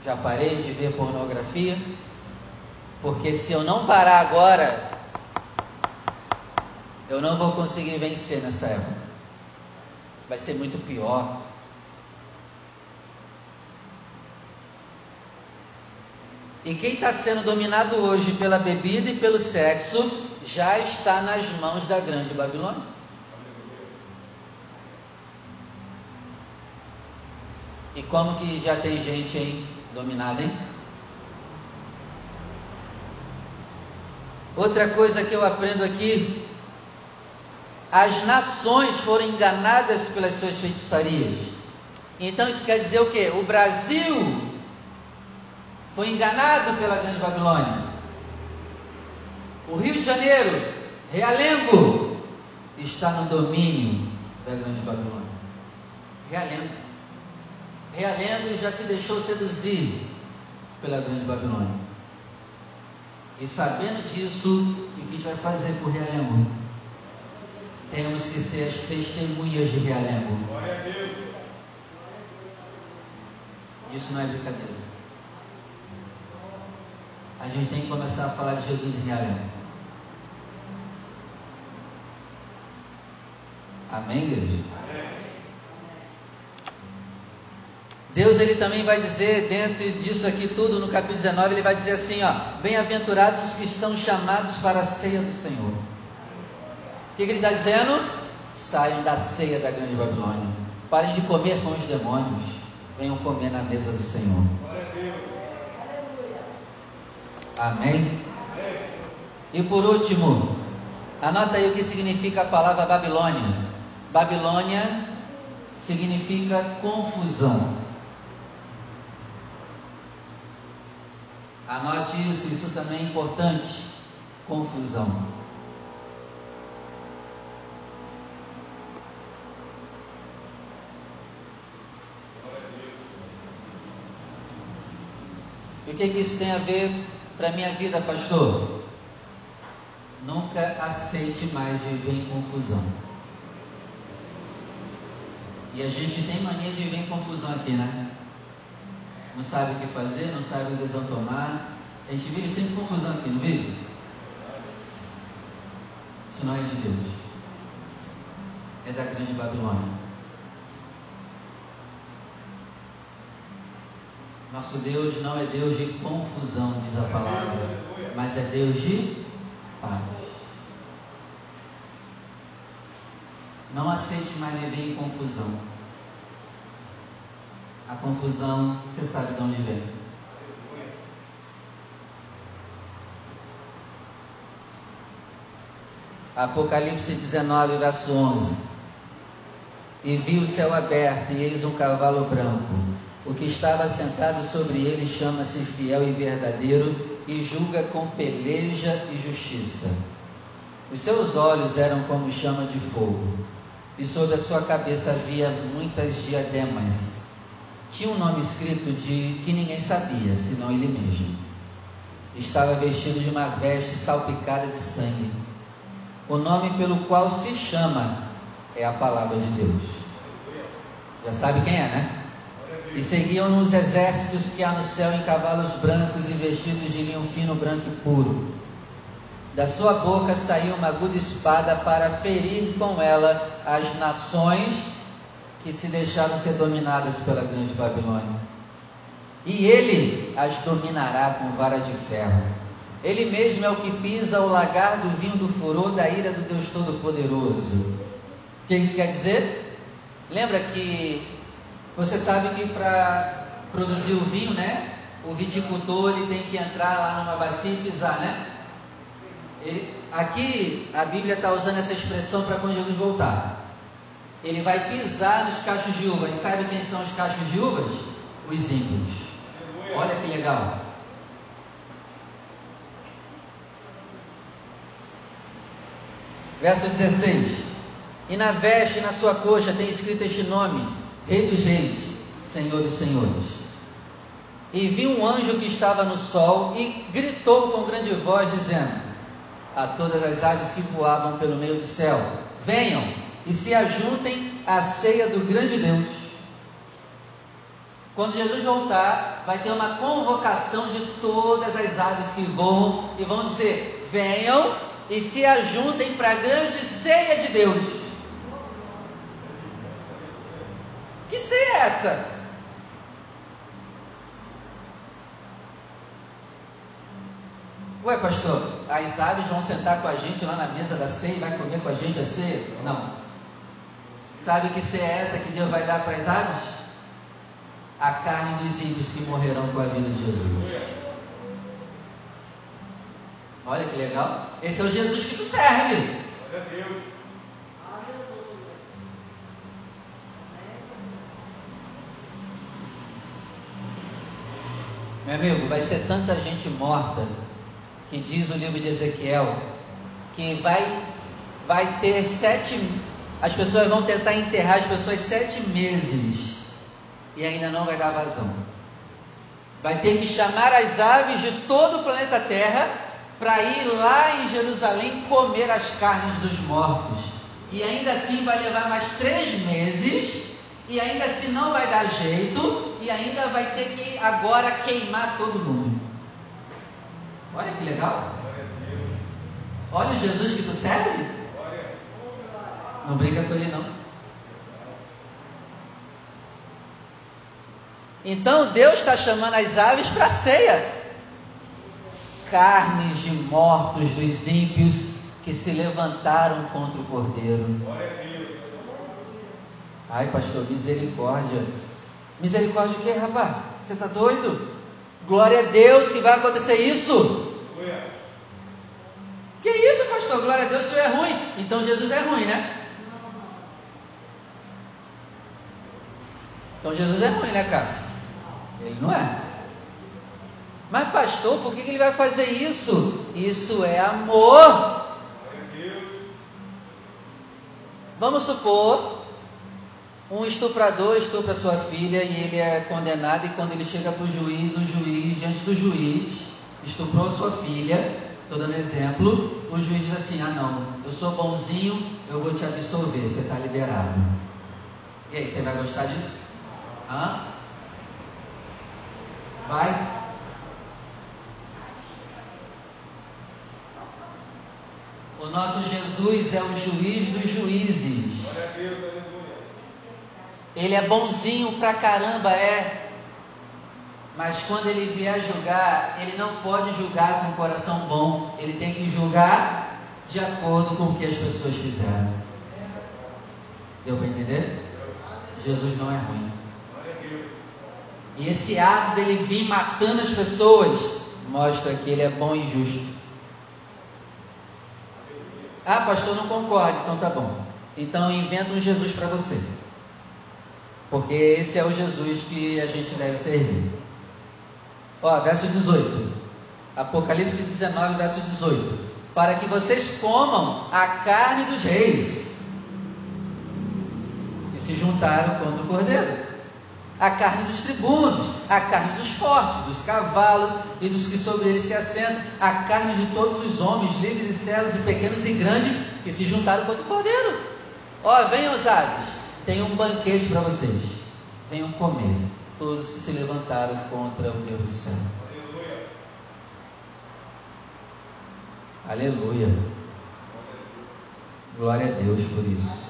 Já parei de ver pornografia? Porque se eu não parar agora, eu não vou conseguir vencer nessa época. Vai ser muito pior. E quem está sendo dominado hoje pela bebida e pelo sexo já está nas mãos da grande Babilônia. E como que já tem gente aí dominada, hein? Outra coisa que eu aprendo aqui as nações foram enganadas pelas suas feitiçarias. Então isso quer dizer o que? O Brasil foi enganado pela Grande Babilônia. O Rio de Janeiro, Realengo, está no domínio da Grande Babilônia. Realengo. Realengo já se deixou seduzir pela Grande Babilônia. E sabendo disso, o que a gente vai fazer com o Realengo? temos que ser as testemunhas de Realengo. Isso não é brincadeira. A gente tem que começar a falar de Jesus em Realengo. Amém, igreja? Deus ele também vai dizer, dentro disso aqui tudo, no capítulo 19, ele vai dizer assim, ó, bem-aventurados os que estão chamados para a ceia do Senhor. O que, que ele está dizendo? Saiam da ceia da grande Babilônia. Parem de comer com os demônios. Venham comer na mesa do Senhor. Amém? E por último, anota aí o que significa a palavra Babilônia. Babilônia significa confusão. Anote isso, isso também é importante. Confusão. E o que, que isso tem a ver para a minha vida, pastor? Nunca aceite mais viver em confusão. E a gente tem mania de viver em confusão aqui, né? Não sabe o que fazer, não sabe o que decisão tomar. A gente vive sempre confusão aqui, não vive? Isso não é de Deus. É da grande Babilônia. Nosso Deus não é Deus de confusão, diz a palavra, mas é Deus de paz. Não aceite mais viver em confusão. A confusão, você sabe de onde vem. Apocalipse 19, verso 11. E vi o céu aberto, e eis um cavalo branco o que estava sentado sobre ele chama-se fiel e verdadeiro e julga com peleja e justiça. Os seus olhos eram como chama de fogo, e sobre a sua cabeça havia muitas diademas. Tinha um nome escrito de que ninguém sabia, senão ele mesmo. Estava vestido de uma veste salpicada de sangue. O nome pelo qual se chama é a palavra de Deus. Já sabe quem é, né? E seguiam os exércitos que há no céu em cavalos brancos e vestidos de linho fino, branco e puro. Da sua boca saiu uma aguda espada para ferir com ela as nações que se deixaram ser dominadas pela grande Babilônia. E ele as dominará com vara de ferro. Ele mesmo é o que pisa o lagar do vinho do furor da ira do Deus Todo-Poderoso. O que isso quer dizer? Lembra que você sabe que para produzir o vinho, né? O viticultor ele tem que entrar lá numa bacia e pisar, né? Aqui a Bíblia está usando essa expressão para quando Jesus voltar. Ele vai pisar nos cachos de uva. E sabe quem são os cachos de uvas? Os ímpios. Olha que legal. Verso 16: E na veste, na sua coxa, tem escrito este nome: Rei dos Reis, Senhor dos Senhores. E vi um anjo que estava no sol e gritou com grande voz, dizendo a todas as aves que voavam pelo meio do céu: Venham e se ajuntem à ceia do grande Deus. Quando Jesus voltar, vai ter uma convocação de todas as aves que voam e vão dizer: Venham e se ajuntem para a grande ceia de Deus. Que ceia é essa? Ué, pastor, as aves vão sentar com a gente lá na mesa da ceia e vai comer com a gente a ceia? Não. Sabe que ceia é essa que Deus vai dar para as aves? A carne dos ímpios que morrerão com a vida de Jesus. Olha que legal. Esse é o Jesus que tu serve. Glória a Deus. Meu amigo, vai ser tanta gente morta que diz o livro de Ezequiel que vai, vai ter sete. As pessoas vão tentar enterrar as pessoas sete meses e ainda não vai dar vazão. Vai ter que chamar as aves de todo o planeta Terra para ir lá em Jerusalém comer as carnes dos mortos. E ainda assim vai levar mais três meses e ainda assim não vai dar jeito, e ainda vai ter que agora queimar todo mundo. Olha que legal. Olha o Jesus que tu serve. Não briga com ele não. Então Deus está chamando as aves para ceia. Carnes de mortos dos ímpios que se levantaram contra o Cordeiro. Ai, pastor, misericórdia. Misericórdia de quê, rapaz? Você está doido? Glória a Deus que vai acontecer isso. Que isso, pastor? Glória a Deus, o senhor é ruim. Então Jesus é ruim, né? Então Jesus é ruim, né, Cássia? Ele não é. Mas, pastor, por que ele vai fazer isso? Isso é amor. Vamos supor um estuprador estupra sua filha e ele é condenado, e quando ele chega para o juiz, o juiz, diante do juiz, estuprou sua filha, estou dando exemplo, o juiz diz assim: Ah, não, eu sou bonzinho, eu vou te absolver, você está liberado. E aí, você vai gostar disso? Hã? Vai? O nosso Jesus é o juiz dos juízes. Ele é bonzinho pra caramba, é. Mas quando ele vier julgar, ele não pode julgar com o coração bom. Ele tem que julgar de acordo com o que as pessoas fizeram. Deu para entender? Jesus não é ruim. E esse ato dele vir matando as pessoas mostra que ele é bom e justo. Ah, pastor, não concordo. Então tá bom. Então inventa um Jesus para você. Porque esse é o Jesus que a gente deve servir. Ó, verso 18. Apocalipse 19, verso 18. Para que vocês comam a carne dos reis. E se juntaram contra o cordeiro a carne dos tribunos, a carne dos fortes, dos cavalos e dos que sobre eles se assentam, a carne de todos os homens, livres e servos, e pequenos e grandes, que se juntaram contra o cordeiro. Ó, oh, venham os aves, tem um banquete para vocês, venham comer, todos que se levantaram contra o Deus do céu. Aleluia. Aleluia. Glória a Deus por isso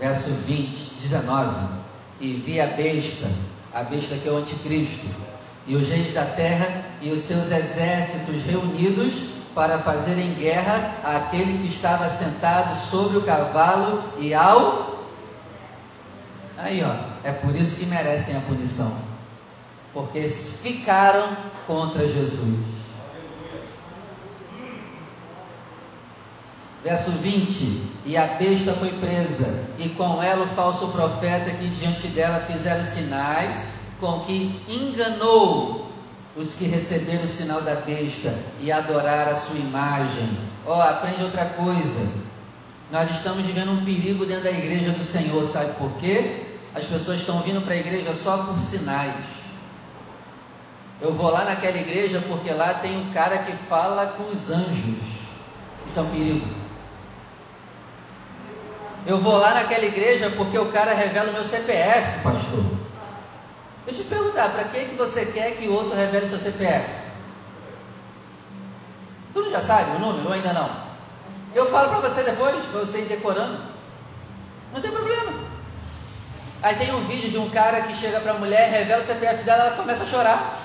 verso 20, 19. E vi a besta, a besta que é o anticristo, e os reis da terra e os seus exércitos reunidos para fazerem guerra àquele que estava sentado sobre o cavalo e ao. Aí, ó, é por isso que merecem a punição, porque ficaram contra Jesus. Verso 20: E a besta foi presa, e com ela o falso profeta que diante dela fizeram sinais, com que enganou os que receberam o sinal da besta e adoraram a sua imagem. Ó, oh, aprende outra coisa. Nós estamos vivendo um perigo dentro da igreja do Senhor, sabe por quê? As pessoas estão vindo para a igreja só por sinais. Eu vou lá naquela igreja porque lá tem um cara que fala com os anjos. Isso é um perigo. Eu vou lá naquela igreja porque o cara revela o meu CPF, pastor. Deixa eu te perguntar, para que, que você quer que o outro revele seu CPF? Tu não já sabe o número ou ainda não? Eu falo para você depois, para você ir decorando. Não tem problema. Aí tem um vídeo de um cara que chega para a mulher, revela o CPF dela, ela começa a chorar.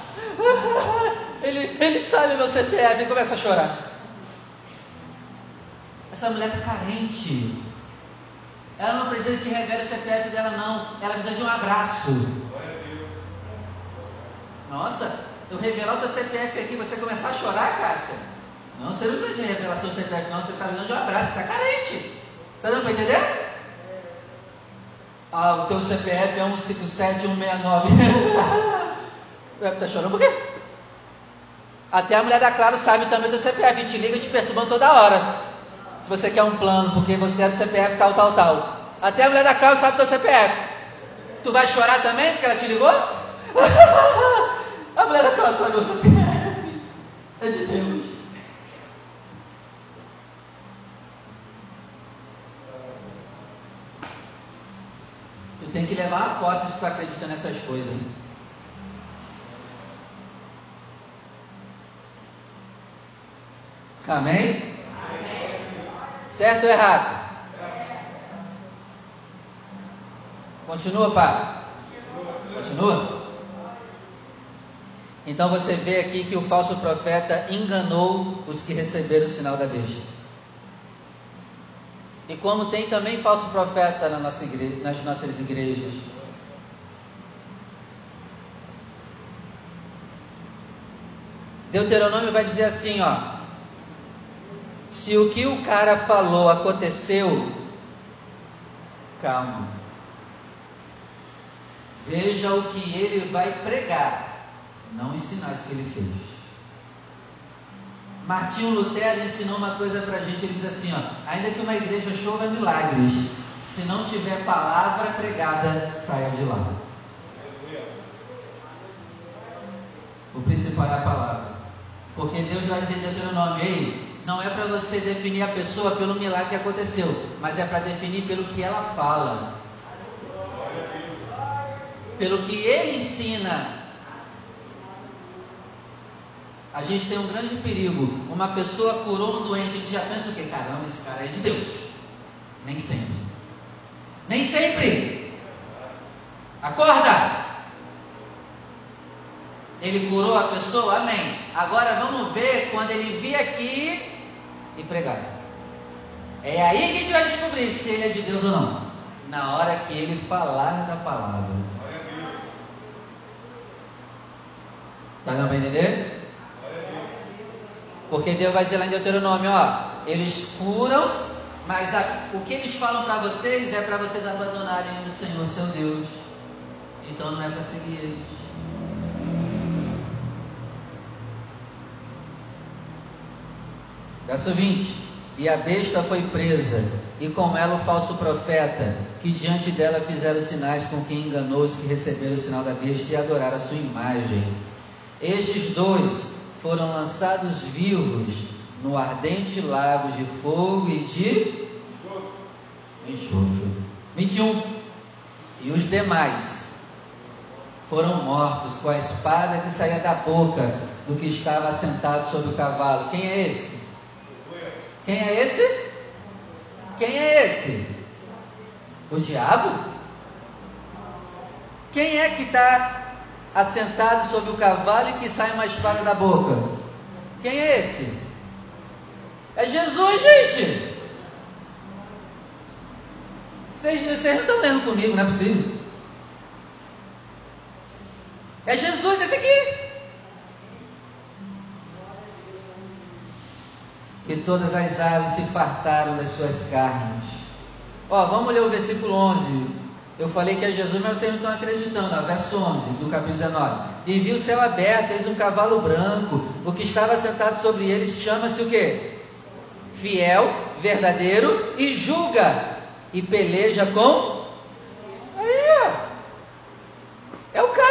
ele, ele sabe meu CPF e começa a chorar. Essa mulher está carente. Ela não precisa que revele o CPF dela, não. Ela precisa de um abraço. Nossa, eu revelar o teu CPF aqui, você começar a chorar, Cássia? Não, você não precisa de revelação do CPF, não. Você está precisando de um abraço, está carente. Está dando para entender? Ah, o teu CPF é 157169. Está chorando por quê? Até a mulher da Claro sabe também do CPF, te liga te perturbando toda hora se você quer um plano, porque você é do CPF tal, tal, tal. Até a mulher da Cláudia sabe do teu CPF. Tu vai chorar também porque ela te ligou? a mulher da Cláudia sabe do CPF. É de Deus. Tu tem que levar a posse se tu acredita nessas coisas. Hein? Amém? Certo ou errado? Continua, pai? Continua? Então você vê aqui que o falso profeta enganou os que receberam o sinal da besta. E como tem também falso profeta na nossa igreja, nas nossas igrejas. Deuteronômio vai dizer assim, ó. Se o que o cara falou aconteceu, calma. Veja o que ele vai pregar, não os sinais que ele fez. Martinho Lutero ensinou uma coisa para a gente, ele diz assim, ó, ainda que uma igreja chova milagres, se não tiver palavra pregada, saia de lá. O principal é a palavra. Porque Deus vai dizer em Deuteronômio, ei, não é para você definir a pessoa pelo milagre que aconteceu, mas é para definir pelo que ela fala. Pelo que ele ensina. A gente tem um grande perigo. Uma pessoa curou um doente, a gente já pensa o que? Caramba, esse cara é de Deus. Nem sempre. Nem sempre. Acorda! Ele curou a pessoa? Amém. Agora vamos ver quando ele vir aqui e pregar. É aí que a gente vai descobrir se ele é de Deus ou não. Na hora que ele falar da palavra. Tá dando para entender? Porque Deus vai dizer lá em Deuteronômio, ó, eles curam, mas a, o que eles falam para vocês é para vocês abandonarem o Senhor seu Deus. Então não é para seguir eles. Verso 20: E a besta foi presa, e com ela o falso profeta, que diante dela fizeram sinais com quem enganou os que receberam o sinal da besta e adoraram a sua imagem. Estes dois foram lançados vivos no ardente lago de fogo e de enxofre. 21. E os demais foram mortos com a espada que saía da boca do que estava assentado sobre o cavalo. Quem é esse? Quem é esse? Quem é esse? O diabo? Quem é que está assentado sobre o cavalo e que sai uma espada da boca? Quem é esse? É Jesus, gente! Vocês, vocês não estão lendo comigo, não é possível. É Jesus esse aqui. E todas as aves se fartaram das suas carnes. Ó, vamos ler o versículo 11. Eu falei que é Jesus, mas vocês não estão acreditando. Ó, verso 11 do capítulo 19. E viu o céu aberto, eis um cavalo branco. O que estava sentado sobre ele chama-se o quê? Fiel, verdadeiro e julga e peleja com. Aí. É o cara.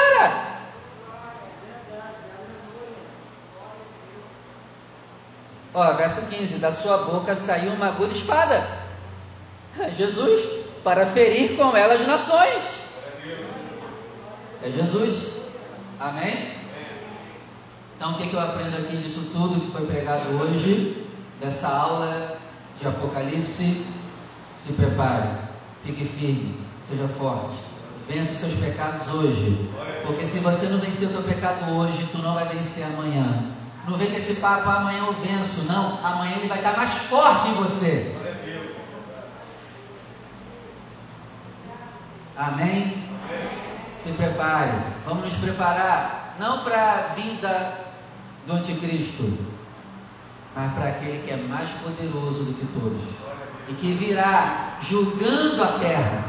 Ó, verso 15: Da sua boca saiu uma aguda espada. Jesus, para ferir com ela as nações. É Jesus. Amém? Então, o que, eu aprendo aqui disso tudo que foi pregado hoje, dessa aula de Apocalipse? Se prepare, fique firme, seja forte, vença os seus pecados hoje, porque se você não vencer o teu pecado hoje, tu não vai vencer amanhã. Não vem com esse papo, amanhã eu venço. Não, amanhã ele vai estar mais forte em você. Amém? Se prepare. Vamos nos preparar. Não para a vida do anticristo, mas para aquele que é mais poderoso do que todos. E que virá julgando a terra.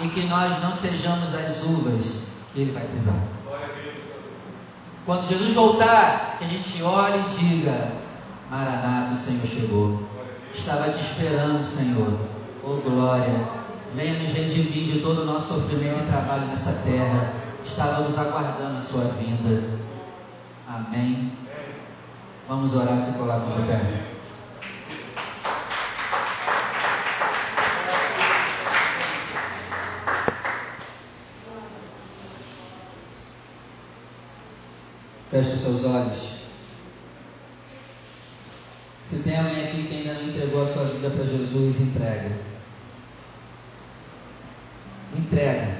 E que nós não sejamos as uvas que ele vai pisar. Quando Jesus voltar, que a gente olhe e diga: Maranata, o Senhor chegou. Estava te esperando, Senhor. Oh glória. Venha nos redimir de todo o nosso sofrimento e trabalho nessa terra. Estávamos aguardando a sua vinda. Amém. Vamos orar se colocar de pé. Feche seus olhos. Se tem alguém aqui que ainda não entregou a sua vida para Jesus, entrega. Entrega.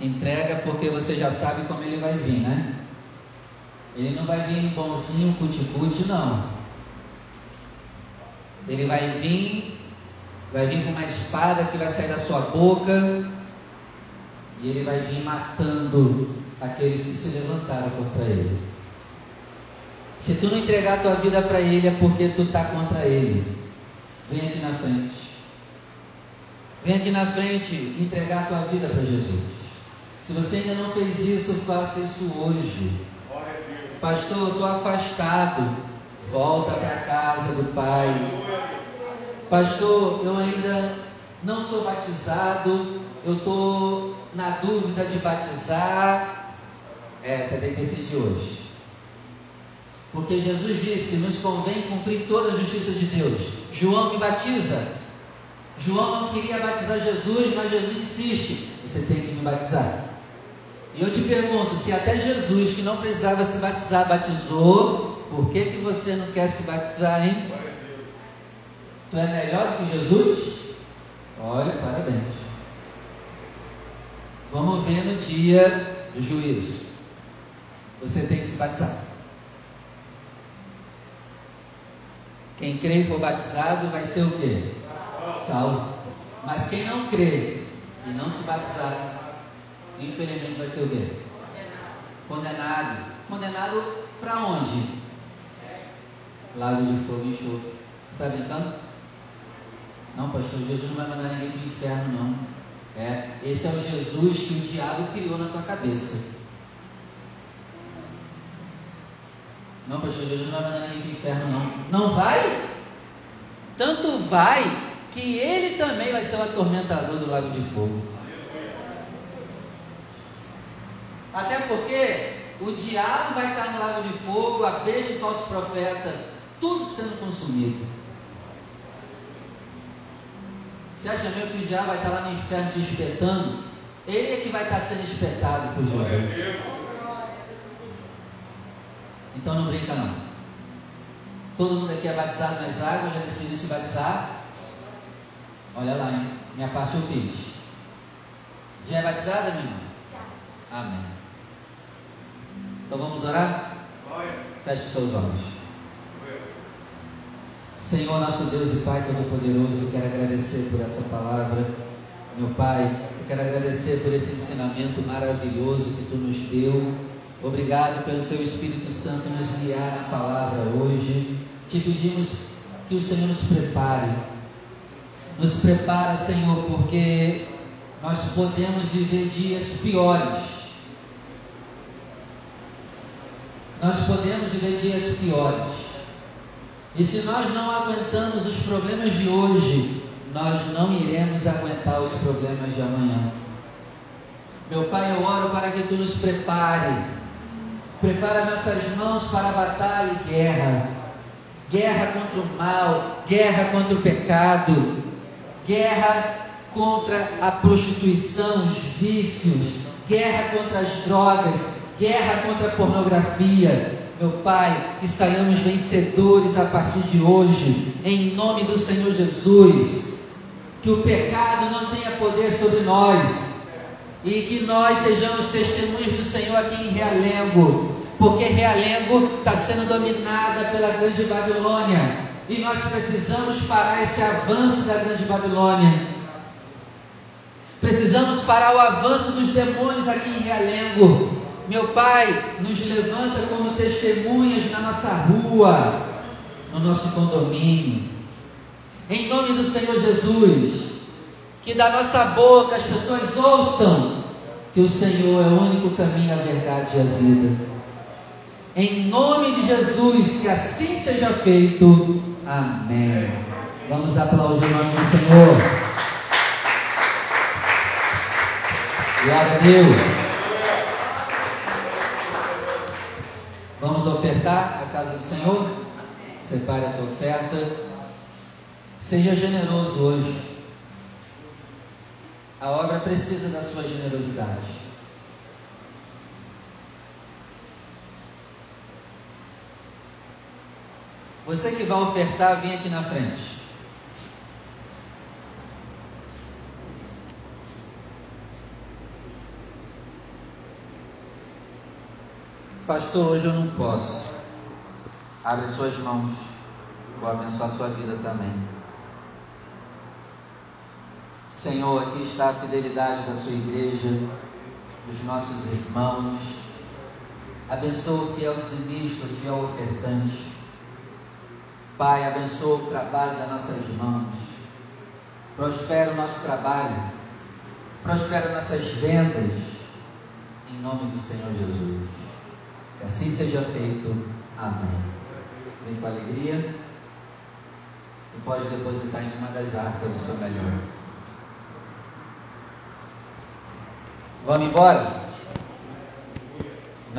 Entrega porque você já sabe como ele vai vir, né? Ele não vai vir bonzinho, cuticute, não. Ele vai vir, vai vir com uma espada que vai sair da sua boca, E ele vai vir matando aqueles que se levantaram contra ele. Se tu não entregar a tua vida para ele, é porque tu está contra ele. Vem aqui na frente. Vem aqui na frente entregar a tua vida para Jesus. Se você ainda não fez isso, faça isso hoje. Pastor, estou afastado. Volta para casa do Pai. Pastor, eu ainda não sou batizado. Eu estou na dúvida de batizar. É, você tem que decidir hoje. Porque Jesus disse: nos convém cumprir toda a justiça de Deus. João me batiza. João não queria batizar Jesus, mas Jesus insiste: você tem que me batizar. E eu te pergunto: se até Jesus, que não precisava se batizar, batizou, por que, que você não quer se batizar, hein? Tu é melhor do que Jesus? Olha, parabéns. Vamos ver no dia do juízo. Você tem que se batizar. Quem crê e for batizado vai ser o quê? Salvo. Mas quem não crê e não se batizar, infelizmente vai ser o quê? Condenado. Condenado para onde? Lago de fogo e enxofre. Você está brincando? Não, pastor, Jesus não vai mandar ninguém para o inferno, não. É, esse é o Jesus que o diabo criou na tua cabeça. Não, pastor, Jesus não vai mandar ninguém para o inferno, não. Não vai? Tanto vai que ele também vai ser o atormentador do lago de fogo. Até porque o diabo vai estar no lago de fogo, a besta e falso profeta, tudo sendo consumido. Você acha mesmo que o diabo vai estar lá no inferno te espetando? Ele é que vai estar sendo espetado por Jesus. Então não brinca não. Todo mundo aqui é batizado nas águas, já decidiu se batizar? Olha lá, hein? Minha parte eu fiz. Já é batizada, minha irmã? Amém. Então vamos orar? Feche seus olhos. Senhor, nosso Deus e Pai Todo-Poderoso, eu quero agradecer por essa palavra. Meu Pai, eu quero agradecer por esse ensinamento maravilhoso que Tu nos deu Obrigado pelo seu Espírito Santo nos guiar na palavra hoje. Te pedimos que o Senhor nos prepare. Nos prepara, Senhor, porque nós podemos viver dias piores. Nós podemos viver dias piores. E se nós não aguentamos os problemas de hoje, nós não iremos aguentar os problemas de amanhã. Meu Pai, eu oro para que tu nos prepare Prepara nossas mãos para a batalha e guerra. Guerra contra o mal, guerra contra o pecado, guerra contra a prostituição, os vícios, guerra contra as drogas, guerra contra a pornografia. Meu Pai, que saiamos vencedores a partir de hoje, em nome do Senhor Jesus. Que o pecado não tenha poder sobre nós, e que nós sejamos testemunhas do Senhor aqui em Realengo, porque Realengo está sendo dominada pela grande Babilônia e nós precisamos parar esse avanço da grande Babilônia. Precisamos parar o avanço dos demônios aqui em Realengo. Meu Pai, nos levanta como testemunhas na nossa rua, no nosso condomínio. Em nome do Senhor Jesus que da nossa boca as pessoas ouçam que o Senhor é o único caminho, a verdade e a vida. Em nome de Jesus, que assim seja feito. Amém. Vamos aplaudir o nome do Senhor. Glória a Deus. Vamos ofertar a casa do Senhor? Separe a tua oferta. Seja generoso hoje. A obra precisa da sua generosidade. Você que vai ofertar, vem aqui na frente. Pastor, hoje eu não posso. Abre suas mãos. Vou abençoar sua vida também. Senhor, aqui está a fidelidade da sua igreja. os nossos irmãos. Abençoa o fiel dizimista, o fiel ofertante. Pai, abençoa o trabalho das nossas mãos. Prospera o nosso trabalho. Prospera nossas vendas. Em nome do Senhor Jesus. Que assim seja feito. Amém. Vem com alegria. E pode depositar em uma das arcas o seu melhor. Vamos embora?